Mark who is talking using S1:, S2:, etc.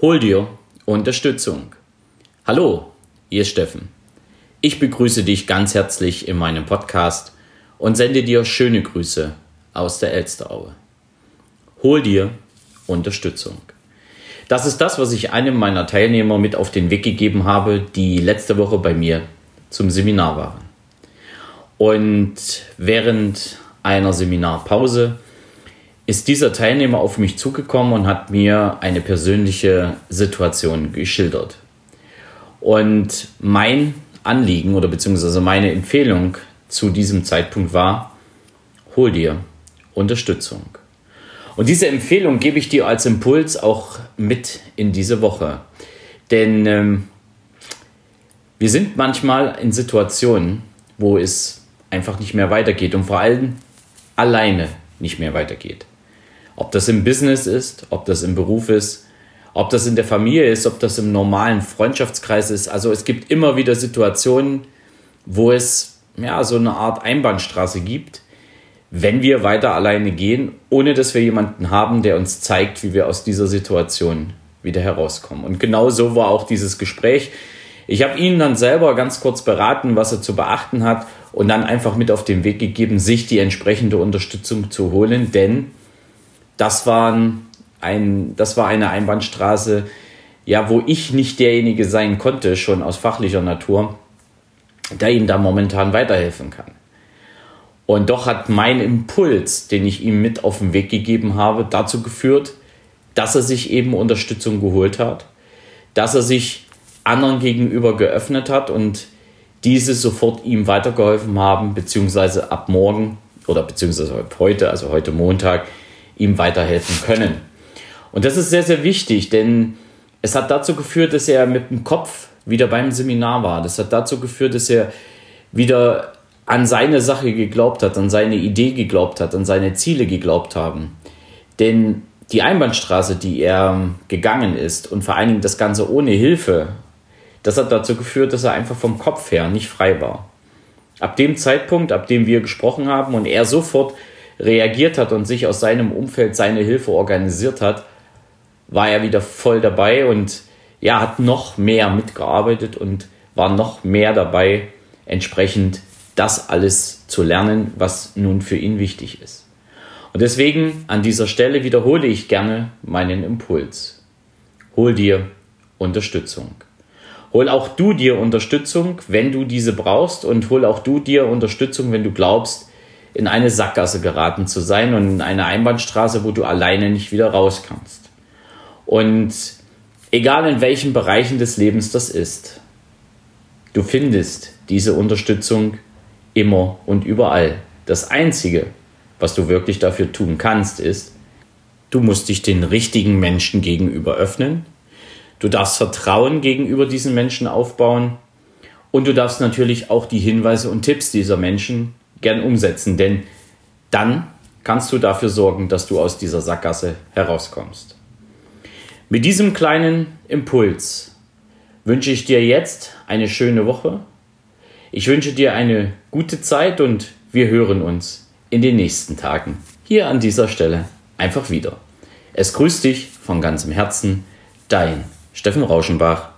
S1: Hol dir Unterstützung. Hallo, ist Steffen. Ich begrüße dich ganz herzlich in meinem Podcast und sende dir schöne Grüße aus der Elsteraue. Hol dir Unterstützung. Das ist das, was ich einem meiner Teilnehmer mit auf den Weg gegeben habe, die letzte Woche bei mir zum Seminar waren. Und während einer Seminarpause ist dieser Teilnehmer auf mich zugekommen und hat mir eine persönliche Situation geschildert. Und mein Anliegen oder beziehungsweise meine Empfehlung zu diesem Zeitpunkt war, hol dir Unterstützung. Und diese Empfehlung gebe ich dir als Impuls auch mit in diese Woche. Denn ähm, wir sind manchmal in Situationen, wo es einfach nicht mehr weitergeht und vor allem alleine nicht mehr weitergeht. Ob das im Business ist, ob das im Beruf ist, ob das in der Familie ist, ob das im normalen Freundschaftskreis ist. Also es gibt immer wieder Situationen, wo es ja so eine Art Einbahnstraße gibt, wenn wir weiter alleine gehen, ohne dass wir jemanden haben, der uns zeigt, wie wir aus dieser Situation wieder herauskommen. Und genau so war auch dieses Gespräch. Ich habe ihn dann selber ganz kurz beraten, was er zu beachten hat und dann einfach mit auf den Weg gegeben, sich die entsprechende Unterstützung zu holen, denn das, waren ein, das war eine Einbahnstraße, ja, wo ich nicht derjenige sein konnte, schon aus fachlicher Natur, der ihm da momentan weiterhelfen kann. Und doch hat mein Impuls, den ich ihm mit auf den Weg gegeben habe, dazu geführt, dass er sich eben Unterstützung geholt hat, dass er sich anderen gegenüber geöffnet hat und diese sofort ihm weitergeholfen haben, beziehungsweise ab morgen oder beziehungsweise heute, also heute Montag, ihm weiterhelfen können. Und das ist sehr, sehr wichtig, denn es hat dazu geführt, dass er mit dem Kopf wieder beim Seminar war. Das hat dazu geführt, dass er wieder an seine Sache geglaubt hat, an seine Idee geglaubt hat, an seine Ziele geglaubt haben. Denn die Einbahnstraße, die er gegangen ist und vor allen Dingen das Ganze ohne Hilfe, das hat dazu geführt, dass er einfach vom Kopf her nicht frei war. Ab dem Zeitpunkt, ab dem wir gesprochen haben und er sofort reagiert hat und sich aus seinem Umfeld seine Hilfe organisiert hat, war er wieder voll dabei und ja, hat noch mehr mitgearbeitet und war noch mehr dabei, entsprechend das alles zu lernen, was nun für ihn wichtig ist. Und deswegen an dieser Stelle wiederhole ich gerne meinen Impuls. Hol dir Unterstützung. Hol auch du dir Unterstützung, wenn du diese brauchst und hol auch du dir Unterstützung, wenn du glaubst, in eine Sackgasse geraten zu sein und in eine Einbahnstraße, wo du alleine nicht wieder raus kannst. Und egal in welchen Bereichen des Lebens das ist, du findest diese Unterstützung immer und überall. Das Einzige, was du wirklich dafür tun kannst, ist, du musst dich den richtigen Menschen gegenüber öffnen, du darfst Vertrauen gegenüber diesen Menschen aufbauen und du darfst natürlich auch die Hinweise und Tipps dieser Menschen gern umsetzen, denn dann kannst du dafür sorgen, dass du aus dieser Sackgasse herauskommst. Mit diesem kleinen Impuls wünsche ich dir jetzt eine schöne Woche. Ich wünsche dir eine gute Zeit und wir hören uns in den nächsten Tagen hier an dieser Stelle einfach wieder. Es grüßt dich von ganzem Herzen, dein Steffen Rauschenbach